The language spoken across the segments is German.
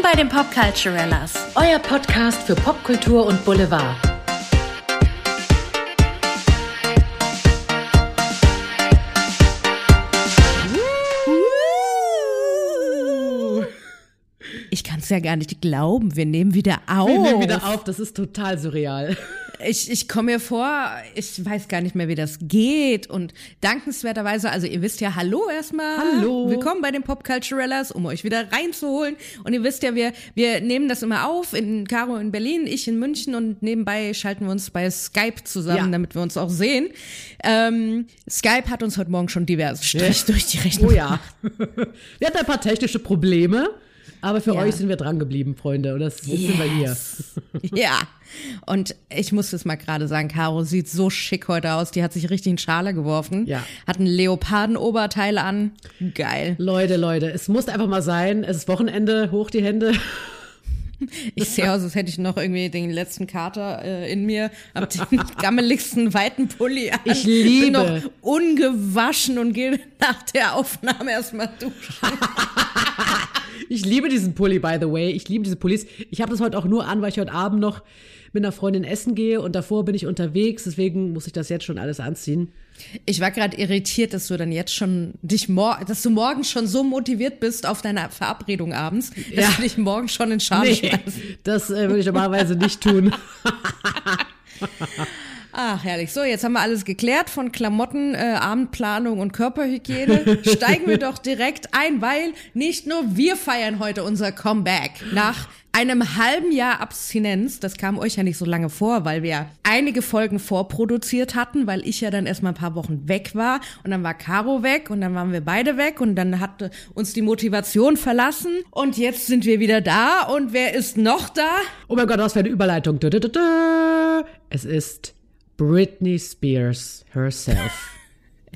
Willkommen bei den Popculturellas. Euer Podcast für Popkultur und Boulevard. Ich kann es ja gar nicht glauben. Wir nehmen wieder auf. Wir nehmen wieder auf, das ist total surreal. Ich, ich komme mir vor, ich weiß gar nicht mehr, wie das geht. Und dankenswerterweise, also ihr wisst ja, hallo erstmal. Hallo. Willkommen bei den Popculturellas, um euch wieder reinzuholen. Und ihr wisst ja, wir, wir nehmen das immer auf, in Caro in Berlin, ich in München und nebenbei schalten wir uns bei Skype zusammen, Ja. damit wir uns auch sehen. Ähm, Skype hat uns heute Morgen schon diverse Strich durch die Rechnung. Oh ja. Wir hatten ein paar technische Probleme, aber für Ja. euch sind wir dran geblieben, Freunde. Und das, jetzt sind wir hier. Ja. Und ich muss es mal gerade sagen, Caro sieht so schick heute aus. Die hat sich richtig in Schale geworfen. Ja. Hat ein Leopardenoberteil an. Geil. Leute, Leute, es muss einfach mal sein. Es ist Wochenende, hoch die Hände. Ich sehe aus, als hätte ich noch irgendwie den letzten Kater äh, in mir. Hab den gammeligsten weiten Pulli an. Ich Bin liebe. noch ungewaschen und gehe nach der Aufnahme erstmal duschen. Ich liebe diesen Pulli, by the way. Ich liebe diese Pullis. Ich habe das heute auch nur an, weil ich heute Abend noch mit einer Freundin essen gehe und davor bin ich unterwegs. Deswegen muss ich das jetzt schon alles anziehen. Ich war gerade irritiert, dass du dann jetzt schon dich mor dass du morgen schon so motiviert bist auf deine Verabredung abends, dass Ja. du dich morgen schon in Schale Nee, schmeißt. das äh, würde ich normalerweise nicht tun. Ach, herrlich. So, jetzt haben wir alles geklärt von Klamotten, äh, Abendplanung und Körperhygiene. Steigen wir doch direkt ein, weil nicht nur wir feiern heute unser Comeback. Nach einem halben Jahr Abstinenz, das kam euch ja nicht so lange vor, weil wir einige Folgen vorproduziert hatten, weil ich ja dann erstmal ein paar Wochen weg war und dann war Caro weg und dann waren wir beide weg und dann hat uns die Motivation verlassen und jetzt sind wir wieder da und wer ist noch da? Oh mein Gott, was für eine Überleitung. Es ist Britney Spears herself.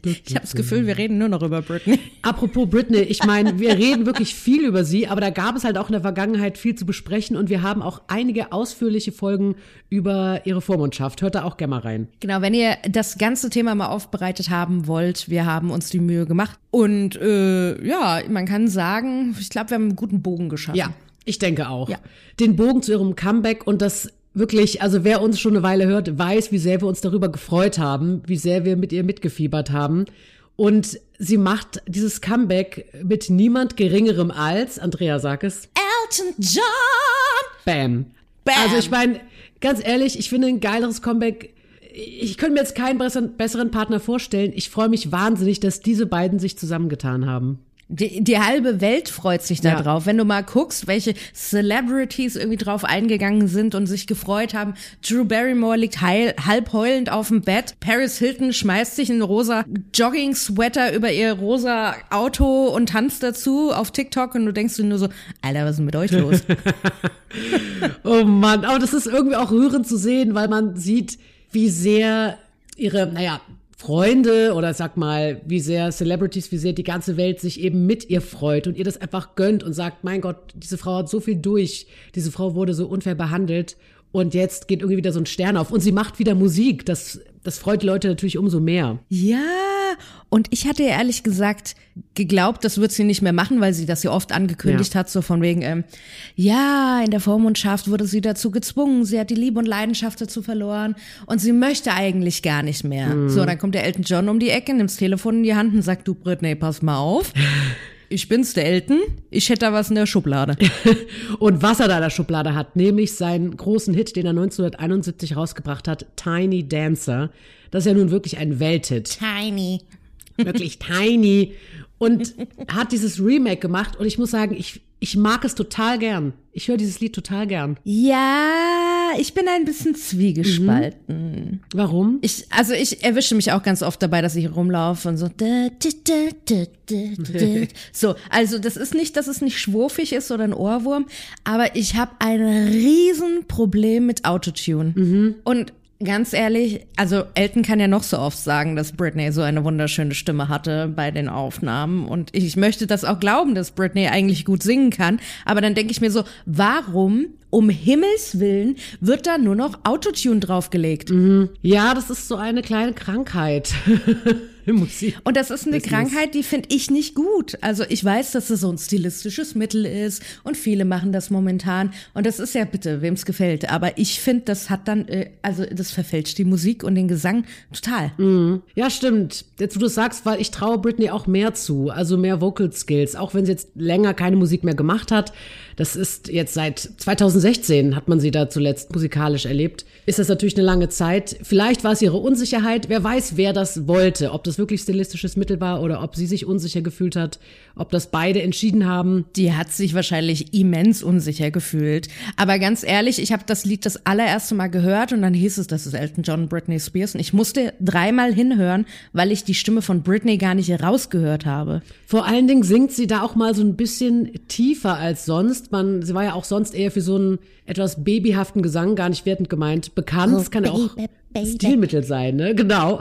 Ich habe das Gefühl, wir reden nur noch über Britney. Apropos Britney, ich meine, wir reden wirklich viel über sie, aber da gab es halt auch in der Vergangenheit viel zu besprechen und wir haben auch einige ausführliche Folgen über ihre Vormundschaft. Hört da auch gerne mal rein. Genau, wenn ihr das ganze Thema mal aufbereitet haben wollt, wir haben uns die Mühe gemacht. Und äh, ja, man kann sagen, ich glaube, wir haben einen guten Bogen geschaffen. Ja, ich denke auch. Ja. Den Bogen zu ihrem Comeback und das wirklich, also wer uns schon eine Weile hört, weiß, wie sehr wir uns darüber gefreut haben, wie sehr wir mit ihr mitgefiebert haben. Und sie macht dieses Comeback mit niemand geringerem als, Andrea sag es, Elton John! Bam. Bam. Also ich meine, ganz ehrlich, ich finde ein geileres Comeback. Ich könnte mir jetzt keinen besseren, besseren Partner vorstellen. Ich freue mich wahnsinnig, dass diese beiden sich zusammengetan haben. Die, die halbe Welt freut sich da Ja. drauf. Wenn du mal guckst, welche Celebrities irgendwie drauf eingegangen sind und sich gefreut haben. Drew Barrymore liegt heil, halb heulend auf dem Bett. Paris Hilton schmeißt sich einen rosa Jogging-Sweater über ihr rosa Auto und tanzt dazu auf TikTok und du denkst dir nur so, Alter, was ist denn mit euch los? Oh Mann, aber das ist irgendwie auch rührend zu sehen, weil man sieht, wie sehr ihre, naja, Freunde oder sag mal, wie sehr Celebrities, wie sehr die ganze Welt sich eben mit ihr freut und ihr das einfach gönnt und sagt, mein Gott, diese Frau hat so viel durch, diese Frau wurde so unfair behandelt und jetzt geht irgendwie wieder so ein Stern auf und sie macht wieder Musik. Das, das freut die Leute natürlich umso mehr. Ja, und ich hatte ehrlich gesagt geglaubt, das wird sie nicht mehr machen, weil sie das ja oft angekündigt Ja. hat, so von wegen, ähm, ja, in der Vormundschaft wurde sie dazu gezwungen, sie hat die Liebe und Leidenschaft dazu verloren und sie möchte eigentlich gar nicht mehr. Mhm. So, dann kommt der Elton John um die Ecke, nimmt das Telefon in die Hand und sagt, du Britney, pass mal auf. Ich bin's, der Elton. Ich hätte da was in der Schublade. Und was er da in der Schublade hat, nämlich seinen großen Hit, den er 1971 rausgebracht hat, Tiny Dancer. Das ist ja nun wirklich ein Welthit. Tiny. wirklich tiny und hat dieses Remake gemacht und ich muss sagen, ich, ich mag es total gern. Ich höre dieses Lied total gern. Ja, ich bin ein bisschen zwiegespalten. Warum? Ich, also ich erwische mich auch ganz oft dabei, dass ich rumlaufe und so. So, also das ist nicht, dass es nicht schwurfig ist oder ein Ohrwurm, aber ich habe ein Riesenproblem mit Autotune. Und ganz ehrlich, also Elton kann ja noch so oft sagen, dass Britney so eine wunderschöne Stimme hatte bei den Aufnahmen. Und ich möchte das auch glauben, dass Britney eigentlich gut singen kann. Aber dann denke ich mir so, warum um Himmels Willen wird da nur noch Autotune draufgelegt? Ja, das ist so eine kleine Krankheit. Musik. Und das ist eine Business. Krankheit, die finde ich nicht gut. Also ich weiß, dass es so ein stilistisches Mittel ist und viele machen das momentan. Und das ist ja bitte, wem es gefällt. Aber ich finde, das hat dann, äh, also das verfälscht die Musik und den Gesang total. Ja, stimmt. Jetzt, wo du sagst, weil ich traue Britney auch mehr zu, also mehr Vocal Skills, auch wenn sie jetzt länger keine Musik mehr gemacht hat. Das ist jetzt seit 2016 hat man sie da zuletzt musikalisch erlebt. Ist das natürlich eine lange Zeit. Vielleicht war es ihre Unsicherheit. Wer weiß, wer das wollte. Ob das wirklich stilistisches Mittel war oder ob sie sich unsicher gefühlt hat. Ob das beide entschieden haben. Die hat sich wahrscheinlich immens unsicher gefühlt. Aber ganz ehrlich, ich habe das Lied das allererste Mal gehört und dann hieß es, das ist Elton John und Britney Spears. Und ich musste dreimal hinhören, weil ich die Stimme von Britney gar nicht herausgehört habe. Vor allen Dingen singt sie da auch mal so ein bisschen tiefer als sonst. Man, sie war ja auch sonst eher für so einen etwas babyhaften Gesang, gar nicht wertend gemeint, bekannt. Das kann ja auch. Stilmittel sein, ne? Genau.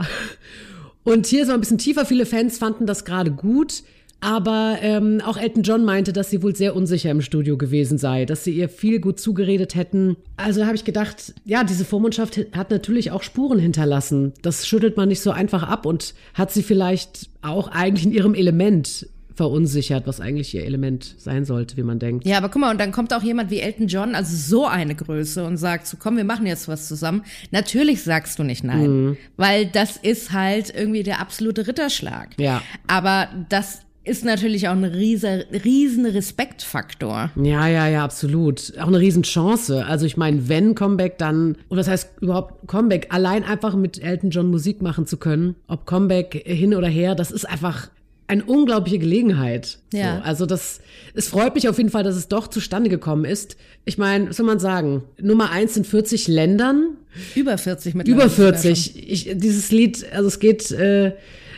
Und hier ist noch ein bisschen tiefer. Viele Fans fanden das gerade gut. Aber ähm, auch Elton John meinte, dass sie wohl sehr unsicher im Studio gewesen sei, dass sie ihr viel gut zugeredet hätten. Also habe ich gedacht, ja, diese Vormundschaft hat natürlich auch Spuren hinterlassen. Das schüttelt man nicht so einfach ab und hat sie vielleicht auch eigentlich in ihrem Element verunsichert, was eigentlich ihr Element sein sollte, wie man denkt. Ja, aber guck mal, und dann kommt auch jemand wie Elton John, also so eine Größe, und sagt so, komm, wir machen jetzt was zusammen. Natürlich sagst du nicht nein, Mhm. weil das ist halt irgendwie der absolute Ritterschlag. Ja. Aber das ist natürlich auch ein riesen, riesen Respektfaktor. Ja, ja, ja, absolut. Auch eine Riesenchance. Also ich meine, wenn Comeback, dann, und das heißt überhaupt Comeback, allein einfach mit Elton John Musik machen zu können, ob Comeback hin oder her, das ist einfach eine unglaubliche Gelegenheit. Ja. So, also das, es freut mich auf jeden Fall, dass es doch zustande gekommen ist. Ich meine, was soll man sagen? Nummer eins in 40 Ländern, Über 40 mit über 40. Ich, dieses Lied, also es geht äh,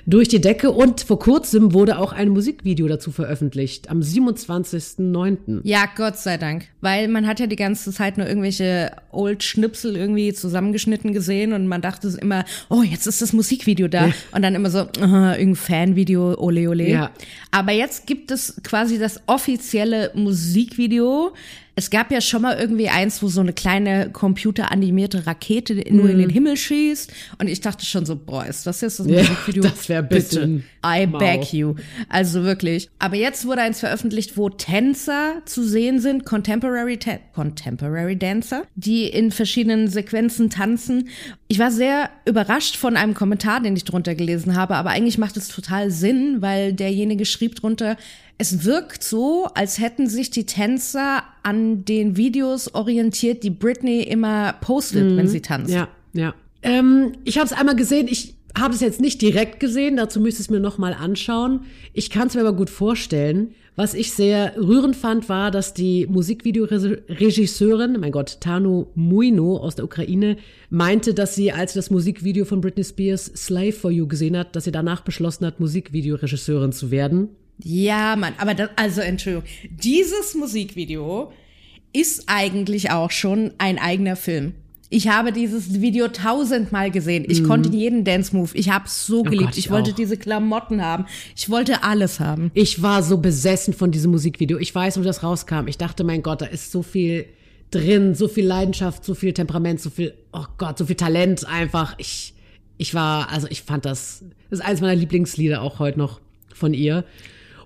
durch die Decke und vor kurzem wurde auch ein Musikvideo dazu veröffentlicht, am 27.09. Ja, Gott sei Dank. Weil man hat ja die ganze Zeit nur irgendwelche Old-Schnipsel irgendwie zusammengeschnitten gesehen und man dachte immer, oh, jetzt ist das Musikvideo da. Und dann immer so, uh, irgendein Fanvideo, ole ole. Ja. Aber jetzt gibt es quasi das offizielle Musikvideo. Es gab ja schon mal irgendwie eins, wo so eine kleine computeranimierte Rakete nur in den Himmel schießt. Und ich dachte schon so, boah, ist das jetzt das Mhm. Ja, Musikvideo? das wär ein bisschen Bitte. I mau. beg you. Also wirklich. Aber jetzt wurde eins veröffentlicht, wo Tänzer zu sehen sind, Contemporary, Ta Contemporary Dancer, die in verschiedenen Sequenzen tanzen. Ich war sehr überrascht von einem Kommentar, den ich drunter gelesen habe, aber eigentlich macht es total Sinn, weil derjenige schrieb drunter, es wirkt so, als hätten sich die Tänzer an den Videos orientiert, die Britney immer postet, wenn sie tanzt. Mhm. Ja, ja. Ähm, ich habe es einmal gesehen. Ich habe es jetzt nicht direkt gesehen. Dazu müsste ich es mir noch mal anschauen. Ich kann es mir aber gut vorstellen. Was ich sehr rührend fand, war, dass die Musikvideoregisseurin, mein Gott, Tanu Muino aus der Ukraine, meinte, dass sie, als sie das Musikvideo von Britney Spears Slave for You gesehen hat, dass sie danach beschlossen hat, Musikvideoregisseurin zu werden. Ja, Mann, aber das, also Entschuldigung, dieses Musikvideo ist eigentlich auch schon ein eigener Film. Ich habe dieses Video tausendmal gesehen. Ich konnte jeden Dance-Move. Ich habe es so geliebt. Mhm. Oh Gott, ich ich wollte diese Klamotten haben. Ich wollte alles haben. Ich war so besessen von diesem Musikvideo. Ich weiß, wo das rauskam. Ich dachte, mein Gott, da ist so viel drin, so viel Leidenschaft, so viel Temperament, so viel, oh Gott, so viel Talent einfach. Ich, ich war, also ich fand das, das ist eines meiner Lieblingslieder auch heute noch von ihr.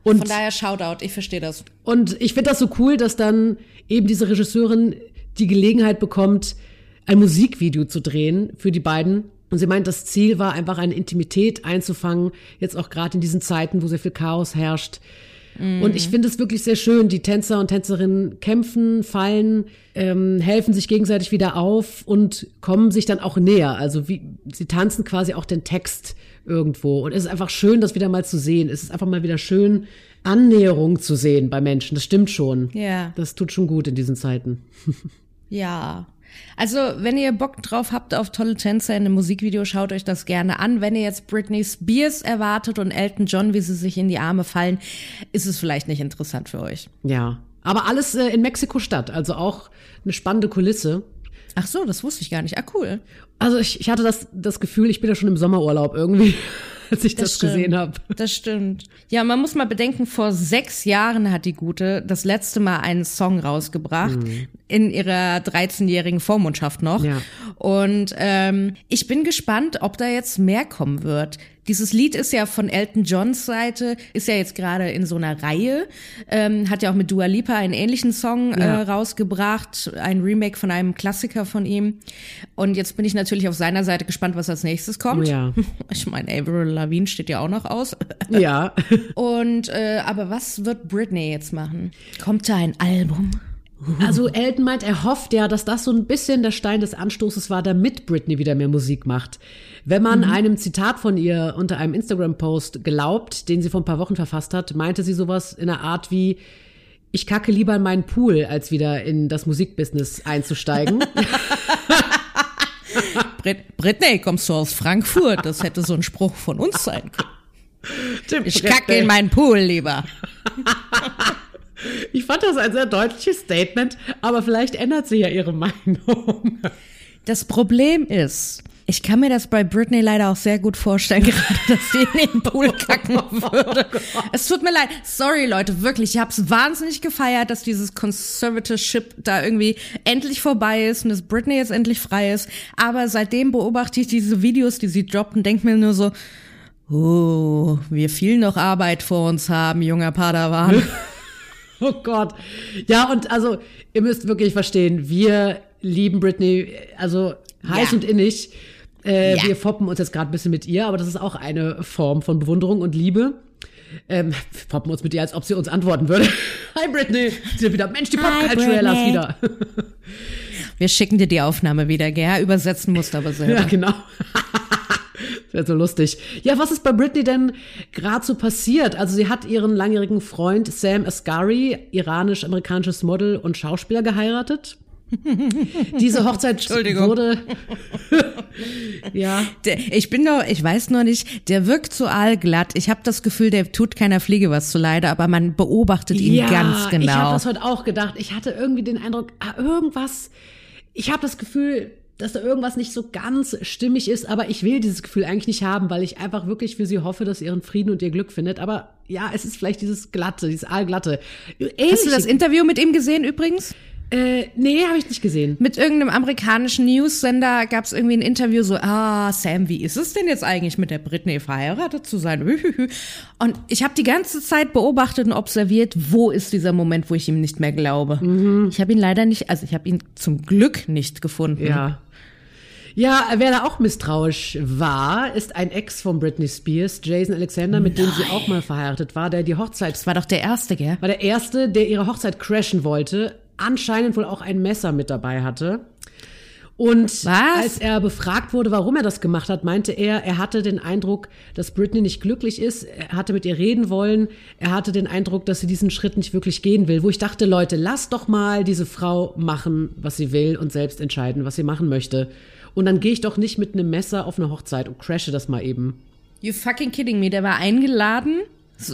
Und Von daher Shoutout, ich verstehe das. und ich finde das so cool, dass dann eben diese Regisseurin die Gelegenheit bekommt, ein Musikvideo zu drehen für die beiden. Und sie meint, das Ziel war einfach eine Intimität einzufangen, jetzt auch gerade in diesen Zeiten, wo sehr viel Chaos herrscht. Und ich finde es wirklich sehr schön. Die Tänzer und Tänzerinnen kämpfen, fallen, ähm, helfen sich gegenseitig wieder auf und kommen sich dann auch näher. Also wie, sie tanzen quasi auch den Text irgendwo. Und es ist einfach schön, das wieder mal zu sehen. Es ist einfach mal wieder schön, Annäherung zu sehen bei Menschen. Das stimmt schon. Ja. Das tut schon gut in diesen Zeiten. Ja. Also, wenn ihr Bock drauf habt auf tolle Tänzer in einem Musikvideo, schaut euch das gerne an. Wenn ihr jetzt Britney Spears erwartet und Elton John, wie sie sich in die Arme fallen, ist es vielleicht nicht interessant für euch. Ja. Aber alles äh, in Mexiko-Stadt. Also auch eine spannende Kulisse. Ach so, das wusste ich gar nicht. Ah, cool. Also ich, ich hatte das, das Gefühl, ich bin ja schon im Sommerurlaub irgendwie, als ich das, stimmt. gesehen habe. Das stimmt. Ja, man muss mal bedenken, vor sechs Jahren hat die Gute das letzte Mal einen Song rausgebracht. In ihrer 13-jährigen Vormundschaft noch. Ja. Und ähm, ich bin gespannt, ob da jetzt mehr kommen wird. Dieses Lied ist ja von Elton Johns Seite, ist ja jetzt gerade in so einer Reihe, ähm, hat ja auch mit Dua Lipa einen ähnlichen Song Ja. äh, rausgebracht, ein Remake von einem Klassiker von ihm. Und jetzt bin ich natürlich auf seiner Seite gespannt, was als nächstes kommt. Ja. Ich meine, Avril Lavigne steht ja auch noch aus. Ja. Und äh, aber was wird Britney jetzt machen? Kommt da ein Album? Also Elton meint, er hofft ja, dass das so ein bisschen der Stein des Anstoßes war, damit Britney wieder mehr Musik macht. Wenn man einem Zitat von ihr unter einem Instagram-Post glaubt, den sie vor ein paar Wochen verfasst hat, meinte sie sowas in der Art wie, ich kacke lieber in meinen Pool, als wieder in das Musikbusiness einzusteigen. Brit Britney, kommst du aus Frankfurt? Das hätte so ein Spruch von uns sein können. Ich kacke in meinen Pool lieber. Ich fand das ein sehr deutliches Statement, aber vielleicht ändert sie ja ihre Meinung. Das Problem ist, ich kann mir das bei Britney leider auch sehr gut vorstellen, gerade, dass sie in den Pool kacken würde. Es tut mir leid. Sorry, Leute, wirklich. Ich hab's wahnsinnig gefeiert, dass dieses Conservatorship da irgendwie endlich vorbei ist und dass Britney jetzt endlich frei ist. Aber seitdem beobachte ich diese Videos, die sie droppt und denke mir nur so, oh, wir viel noch Arbeit vor uns haben, junger Padawan. Oh Gott. Ja, und also, ihr müsst wirklich verstehen, wir lieben Britney, also heiß Ja. und innig. Äh, Ja. Wir foppen uns jetzt gerade ein bisschen mit ihr, aber das ist auch eine Form von Bewunderung und Liebe. Ähm, wir foppen uns mit ihr, als ob sie uns antworten würde. Hi Britney, sie wieder, Mensch, die Hi, Popculturella ist Britney. wieder. Wir schicken dir die Aufnahme wieder, gell? Übersetzen musst du aber selber. Ja, genau. Das wäre so lustig. Ja, was ist bei Britney denn gerade so passiert? Also sie hat ihren langjährigen Freund Sam Asghari, iranisch-amerikanisches Model und Schauspieler geheiratet. Diese Hochzeit wurde ja Der, ich bin noch, ich weiß noch nicht, der wirkt so aalglatt. Ich habe das Gefühl, der tut keiner Fliege was zuleide, aber man beobachtet ihn ja, ganz Ich habe genau. das heute auch gedacht. Ich hatte irgendwie den Eindruck, ah, irgendwas. Ich habe das Gefühl, dass da irgendwas nicht so ganz stimmig ist, aber ich will dieses Gefühl eigentlich nicht haben, weil ich einfach wirklich für sie hoffe, dass sie ihren Frieden und ihr Glück findet. Aber ja, es ist vielleicht dieses glatte, dieses aalglatte. Ähnlich, Hast du das Interview mit ihm gesehen übrigens? Äh, nee, habe ich nicht gesehen. Mit irgendeinem amerikanischen News-Sender gab es irgendwie ein Interview so, ah, Sam, wie ist es denn jetzt eigentlich mit der Britney verheiratet zu sein? Und ich habe die ganze Zeit beobachtet und observiert, wo ist dieser Moment, wo ich ihm nicht mehr glaube. Ich habe ihn leider nicht, also ich habe ihn zum Glück nicht gefunden. Ja. Ja, wer da auch misstrauisch war, ist ein Ex von Britney Spears, Jason Alexander, mit dem sie auch mal verheiratet war, der die Hochzeit Das war doch der erste, gell? war der erste, der ihre Hochzeit crashen wollte, anscheinend wohl auch ein Messer mit dabei hatte. Und Was? als er befragt wurde, warum er das gemacht hat, meinte er, er hatte den Eindruck, dass Britney nicht glücklich ist. Er hatte mit ihr reden wollen. Er hatte den Eindruck, dass sie diesen Schritt nicht wirklich gehen will. Wo ich dachte, Leute, lasst doch mal diese Frau machen, was sie will und selbst entscheiden, was sie machen möchte. Und dann gehe ich doch nicht mit einem Messer auf eine Hochzeit und crashe das mal eben. You fucking kidding me? Der war eingeladen,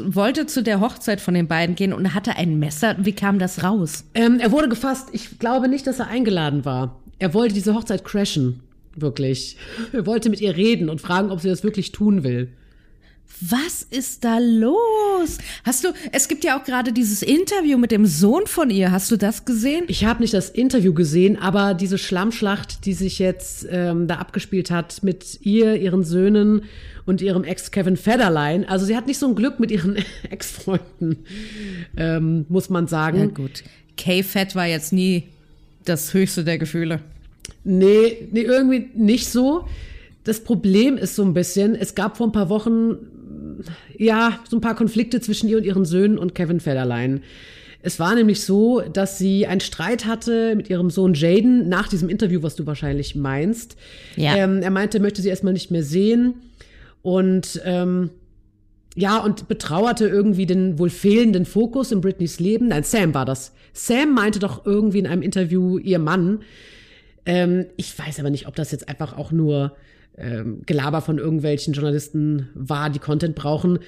wollte zu der Hochzeit von den beiden gehen und hatte ein Messer. Wie kam das raus? Ähm, er wurde gefasst. Ich glaube nicht, dass er eingeladen war. Er wollte diese Hochzeit crashen. Wirklich. Er wollte mit ihr reden und fragen, ob sie das wirklich tun will. Was ist da los? Hast du, es gibt ja auch gerade dieses Interview mit dem Sohn von ihr. Hast du das gesehen? Ich habe nicht das Interview gesehen, aber diese Schlammschlacht, die sich jetzt ähm, da abgespielt hat mit ihr, ihren Söhnen und ihrem Ex Kevin Federline. Also sie hat nicht so ein Glück mit ihren Ex-Freunden, ähm, muss man sagen. Ja, gut. K-Fat war jetzt nie das höchste der Gefühle. Nee, nee, irgendwie nicht so. Das Problem ist so ein bisschen, es gab vor ein paar Wochen, ja, so ein paar Konflikte zwischen ihr und ihren Söhnen und Kevin Federline. Es war nämlich so, dass sie einen Streit hatte mit ihrem Sohn Jaden nach diesem Interview, was du wahrscheinlich meinst. Ja. Ähm, er meinte, er möchte sie erstmal nicht mehr sehen. Und ähm, ja, und betrauerte irgendwie den wohl fehlenden Fokus in Britneys Leben. Nein, Sam war das. Sam meinte doch irgendwie in einem Interview, ihr Mann, ähm, ich weiß aber nicht, ob das jetzt einfach auch nur ähm, Gelaber von irgendwelchen Journalisten war, die Content brauchen.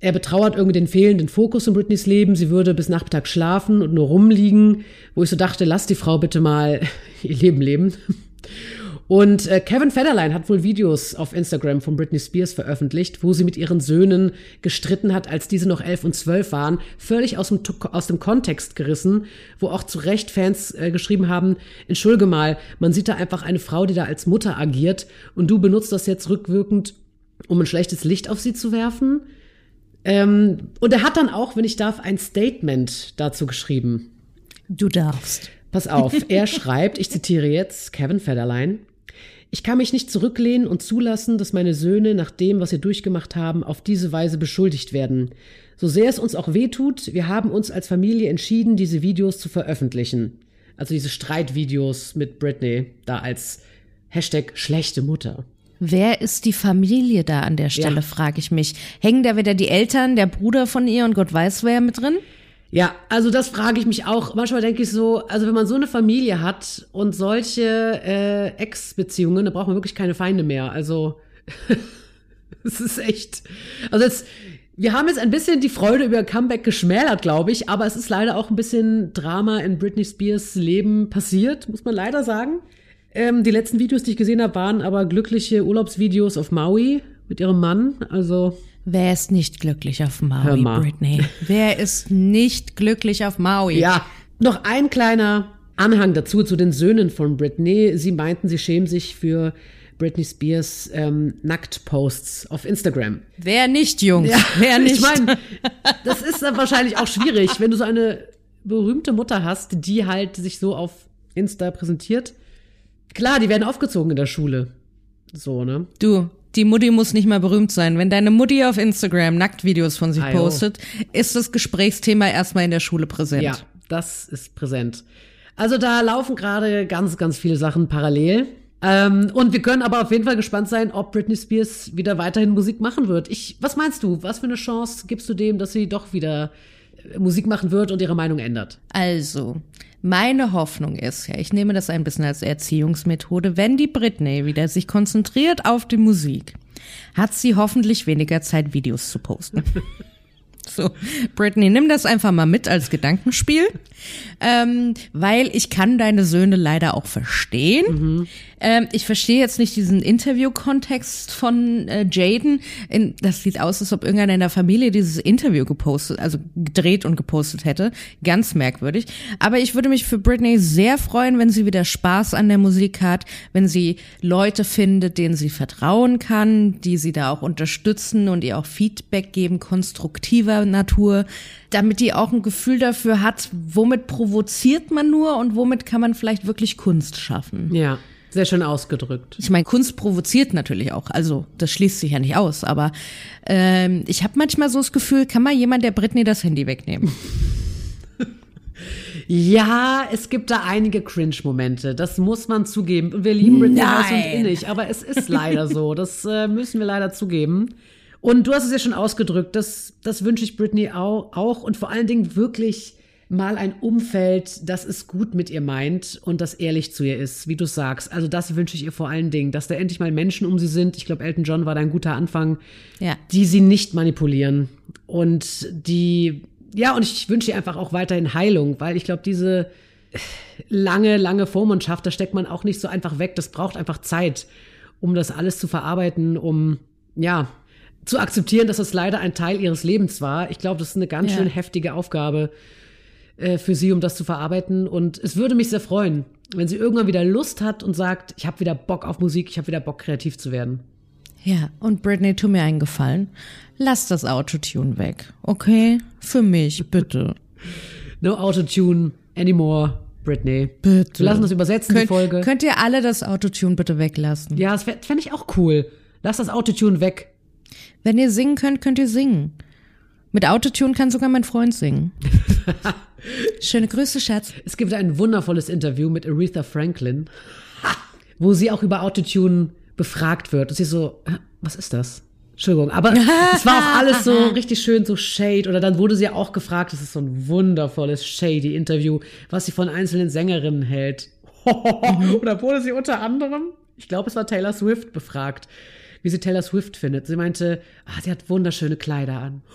Er betrauert irgendwie den fehlenden Fokus in Britneys Leben. Sie würde bis Nachmittag schlafen und nur rumliegen, wo ich so dachte, lass die Frau bitte mal ihr Leben leben. Und äh, Kevin Federline hat wohl Videos auf Instagram von Britney Spears veröffentlicht, wo sie mit ihren Söhnen gestritten hat, als diese noch elf und zwölf waren. Völlig aus dem, aus dem Kontext gerissen, wo auch zu Recht Fans äh, geschrieben haben, entschuldige mal, man sieht da einfach eine Frau, die da als Mutter agiert und du benutzt das jetzt rückwirkend, um ein schlechtes Licht auf sie zu werfen. Ähm, und er hat dann auch, wenn ich darf, ein Statement dazu geschrieben. Du darfst. Pass auf, er schreibt, ich zitiere jetzt Kevin Federline. Ich kann mich nicht zurücklehnen und zulassen, dass meine Söhne nach dem, was sie durchgemacht haben, auf diese Weise beschuldigt werden. So sehr es uns auch wehtut, wir haben uns als Familie entschieden, diese Videos zu veröffentlichen. Also diese Streitvideos mit Britney, da als Hashtag schlechte Mutter. Wer ist die Familie da an der Stelle, Ja. frage ich mich. Hängen da wieder die Eltern, der Bruder von ihr und Gott weiß wer mit drin? Ja, also das frage ich mich auch. Manchmal denke ich so, also wenn man so eine Familie hat und solche äh, Ex-Beziehungen, da braucht man wirklich keine Feinde mehr. Also es ist echt. Also jetzt, wir haben jetzt ein bisschen die Freude über Comeback geschmälert, glaube ich, aber es ist leider auch ein bisschen Drama in Britney Spears Leben passiert, muss man leider sagen. Ähm, die letzten Videos, die ich gesehen habe, waren aber glückliche Urlaubsvideos auf Maui mit ihrem Mann. Also Wer ist nicht glücklich auf Maui. Britney? Wer ist nicht glücklich auf Maui? Ja, noch ein kleiner Anhang dazu zu den Söhnen von Britney. Sie meinten, sie schämen sich für Britney Spears ähm, Nacktposts auf Instagram. Wer nicht, Jungs? Wer nicht? Ich meine, das ist dann wahrscheinlich auch schwierig, wenn du so eine berühmte Mutter hast, die halt sich so auf Insta präsentiert. Klar, die werden aufgezogen in der Schule. So, ne? Du, die Mutti muss nicht mal berühmt sein. Wenn deine Mutti auf Instagram Nacktvideos von sich Ah, jo. postet, ist das Gesprächsthema erstmal in der Schule präsent. Ja, das ist präsent. Also da laufen gerade ganz, ganz viele Sachen parallel. Ähm, und wir können aber auf jeden Fall gespannt sein, ob Britney Spears wieder weiterhin Musik machen wird. Ich, was meinst du? Was für eine Chance gibst du dem, dass sie doch wieder Musik machen wird und ihre Meinung ändert? Also, meine Hoffnung ist ja, ich nehme das ein bisschen als Erziehungsmethode, wenn die Britney wieder sich konzentriert auf die Musik, hat sie hoffentlich weniger Zeit, Videos zu posten. So, Britney, nimm das einfach mal mit als Gedankenspiel, ähm, weil ich kann deine Söhne leider auch verstehen. Ähm, ich verstehe jetzt nicht diesen Interview-Kontext von äh, Jaden. In, das sieht aus, als ob irgendeiner in der Familie dieses Interview gepostet, also gedreht und gepostet hätte. Ganz merkwürdig. Aber ich würde mich für Britney sehr freuen, wenn sie wieder Spaß an der Musik hat, wenn sie Leute findet, denen sie vertrauen kann, die sie da auch unterstützen und ihr auch Feedback geben, konstruktiver Natur, damit die auch ein Gefühl dafür hat, womit provoziert man nur und womit kann man vielleicht wirklich Kunst schaffen. Ja, sehr schön ausgedrückt. Ich meine, Kunst provoziert natürlich auch, also das schließt sich ja nicht aus, aber ähm, ich habe manchmal so das Gefühl, kann mal jemand der Britney das Handy wegnehmen? Ja, es gibt da einige Cringe-Momente. Das muss man zugeben. Und wir lieben Britney heiß und Nein. innig, aber es ist leider so. Das äh, müssen wir leider zugeben. Und du hast es ja schon ausgedrückt. Das, das wünsche ich Britney auch, auch. Und vor allen Dingen wirklich mal ein Umfeld, das es gut mit ihr meint und das ehrlich zu ihr ist, wie du sagst. Also das wünsche ich ihr vor allen Dingen, dass da endlich mal Menschen um sie sind. Ich glaube, Elton John war da ein guter Anfang Ja. die sie nicht manipulieren und die ja und ich wünsche ihr einfach auch weiterhin Heilung, weil ich glaube diese lange lange Vormundschaft, da steckt man auch nicht so einfach weg. Das braucht einfach Zeit, um das alles zu verarbeiten, um ja zu akzeptieren, dass das leider ein Teil ihres Lebens war. Ich glaube, das ist eine ganz Ja. schön heftige Aufgabe äh, für sie, um das zu verarbeiten. Und es würde mich sehr freuen, wenn sie irgendwann wieder Lust hat und sagt, ich habe wieder Bock auf Musik, ich habe wieder Bock kreativ zu werden. Ja, und Britney, tu mir einen Gefallen. Lass das Autotune weg, okay? Für mich, bitte. No Autotune anymore, Britney. Bitte. Wir lassen das übersetzen, die Könnt, Folge. könnt ihr alle das Autotune bitte weglassen? ja, das fände ich auch cool. Lass das Autotune weg. Wenn ihr singen könnt, könnt ihr singen. Mit Autotune kann sogar mein Freund singen. Schöne Grüße, Schatz. Es gibt ein wundervolles Interview mit Aretha Franklin, wo sie auch über Autotune befragt wird. Und sie so, "Hä, was ist das? Entschuldigung, aber es war auch alles so richtig schön so shade. Oder dann wurde sie auch gefragt, das ist so ein wundervolles shady Interview, was sie von einzelnen Sängerinnen hält. Oder wurde sie unter anderem, ich glaube, es war Taylor Swift befragt, wie sie Taylor Swift findet. Sie meinte, ah, sie hat wunderschöne Kleider an.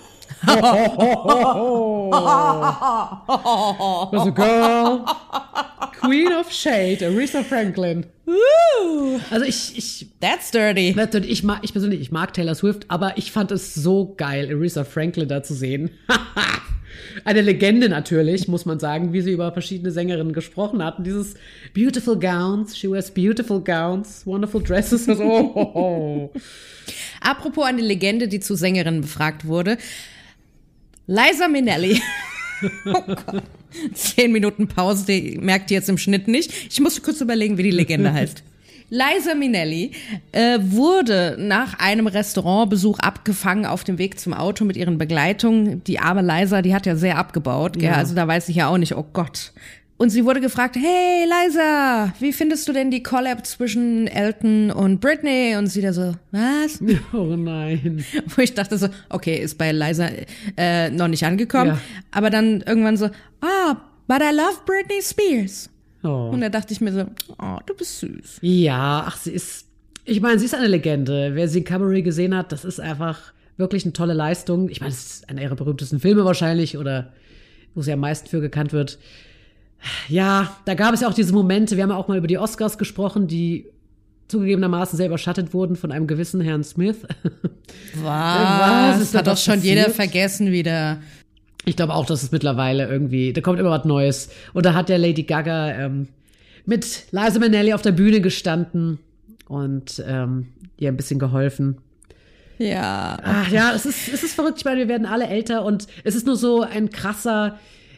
Also, girl, Queen of Shade, Aretha Franklin. Also ich, ich, That's dirty. ich mag, ich persönlich, ich mag Taylor Swift, aber ich fand es so geil, Aretha Franklin da zu sehen. Eine Legende natürlich, muss man sagen, wie sie über verschiedene Sängerinnen gesprochen hatten. Dieses beautiful gowns, she wears beautiful gowns, wonderful dresses. Also, oh, oh. Apropos eine Legende, die zu Sängerinnen befragt wurde. Liza Minnelli. oh Gott. Zehn Minuten Pause, die merkt ihr jetzt im Schnitt nicht. Ich musste kurz überlegen, wie die Legende heißt. Liza Minnelli äh, wurde nach einem Restaurantbesuch abgefangen auf dem Weg zum Auto mit ihren Begleitungen. Die arme Liza, die hat ja sehr abgebaut, gell? Ja. also da weiß ich ja auch nicht, oh Gott. Und sie wurde gefragt, hey Liza, wie findest du denn die Collab zwischen Elton und Britney? Und sie da so, was? oh nein. Wo ich dachte so, okay, ist bei Liza äh, noch nicht angekommen. Ja. Aber dann irgendwann so, ah, but I love Britney Spears. Oh. Und da dachte ich mir so, oh, du bist süß. Ja, ach, sie ist, ich meine, sie ist eine Legende. Wer sie in Cabaret gesehen hat, das ist einfach wirklich eine tolle Leistung. Ich meine, es ist einer ihrer berühmtesten Filme wahrscheinlich oder wo sie am meisten für gekannt wird. Ja, da gab es ja auch diese Momente, wir haben ja auch mal über die Oscars gesprochen, die zugegebenermaßen sehr überschattet wurden von einem gewissen Herrn Smith. Was? ist Das hat doch schon jeder vergessen wieder. Ich glaube auch, dass es mittlerweile irgendwie, da kommt immer was Neues. Und da hat der Lady Gaga ähm, mit Liza Minnelli auf der Bühne gestanden und ähm, ihr ein bisschen geholfen. Ja. Ach ja, es ist, es ist verrückt. Ich meine, wir werden alle älter und es ist nur so ein krasser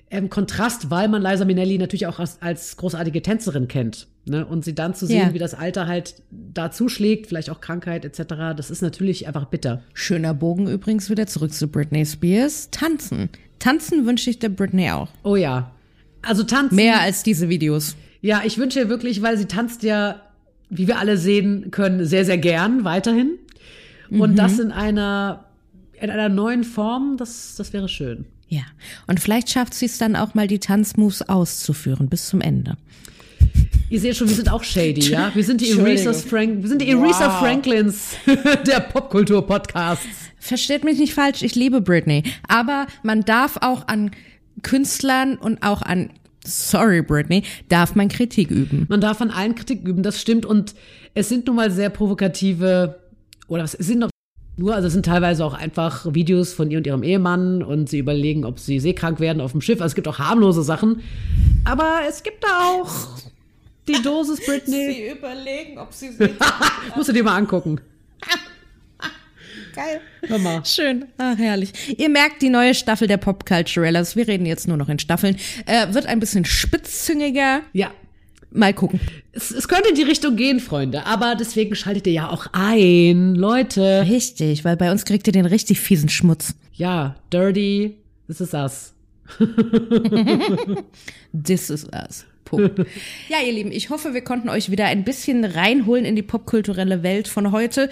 ähm, Kontrast, weil man Liza Minnelli natürlich auch als, als großartige Tänzerin kennt. Ne? Und sie dann zu sehen, Ja. wie das Alter halt da zuschlägt, vielleicht auch Krankheit etc., das ist natürlich einfach bitter. Schöner Bogen übrigens wieder zurück zu Britney Spears. Tanzen. Tanzen wünsche ich der Britney auch. Oh ja. Also tanzen. Mehr als diese Videos. Ja, ich wünsche ihr wirklich, weil sie tanzt ja, wie wir alle sehen können, sehr, sehr gern weiterhin. Und das in einer, in einer neuen Form, das, das wäre schön. Ja. Und vielleicht schafft sie es dann auch mal, die Tanzmoves auszuführen bis zum Ende. Ihr seht schon, wir sind auch shady, ja? Wir sind die Aretha, Frank wir sind die Aretha Franklins der Popkultur-Podcasts. Versteht mich nicht falsch, ich liebe Britney. Aber man darf auch an Künstlern und auch an, sorry Britney, darf man Kritik üben. Man darf an allen Kritik üben, das stimmt. Und es sind nun mal sehr provokative, oder es sind noch nur, also es sind teilweise auch einfach Videos von ihr und ihrem Ehemann und sie überlegen, ob sie seekrank werden auf dem Schiff. Also es gibt auch harmlose Sachen. Aber es gibt da auch die Dosis Britney. überlegen, ob sie Musst du dir mal angucken. Geil. Hör mal. Schön. Ach, herrlich. Ihr merkt, die neue Staffel der Pop Culturellas, wir reden jetzt nur noch in Staffeln, äh, wird ein bisschen spitzzüngiger. Ja, Mal gucken. es, es könnte in die Richtung gehen, Freunde. Aber deswegen schaltet ihr ja auch ein, Leute. Richtig, weil bei uns kriegt ihr den richtig fiesen Schmutz. Ja, dirty, this is us. This is us. Punkt. ja, ihr Lieben, ich hoffe, wir konnten euch wieder ein bisschen reinholen in die popkulturelle Welt von heute.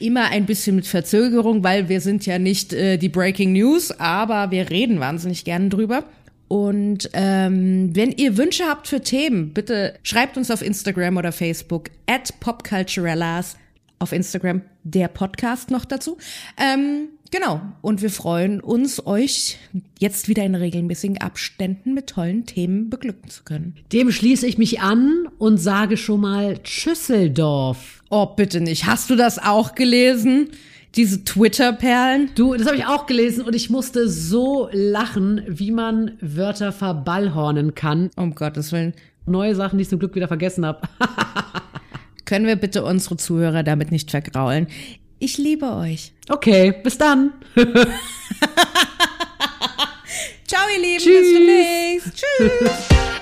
Immer ein bisschen mit Verzögerung, weil wir sind ja nicht äh, die Breaking News, aber wir reden wahnsinnig gerne drüber. Und ähm, wenn ihr Wünsche habt für Themen, bitte schreibt uns auf Instagram oder Facebook at popculturellas auf Instagram der Podcast noch dazu. Ähm, genau. Und wir freuen uns, euch jetzt wieder in regelmäßigen Abständen mit tollen Themen beglücken zu können. Dem schließe ich mich an und sage schon mal Schüsseldorf. Oh, bitte nicht. Hast du das auch gelesen? Diese Twitter-Perlen? Du, das habe ich auch gelesen und ich musste so lachen, wie man Wörter verballhornen kann. Um Gottes Willen. Neue Sachen, die ich zum Glück wieder vergessen habe. Können wir bitte unsere Zuhörer damit nicht vergraulen? Ich liebe euch. Okay, bis dann. Ciao, ihr Lieben. Tschüss. Bis demnächst. Tschüss.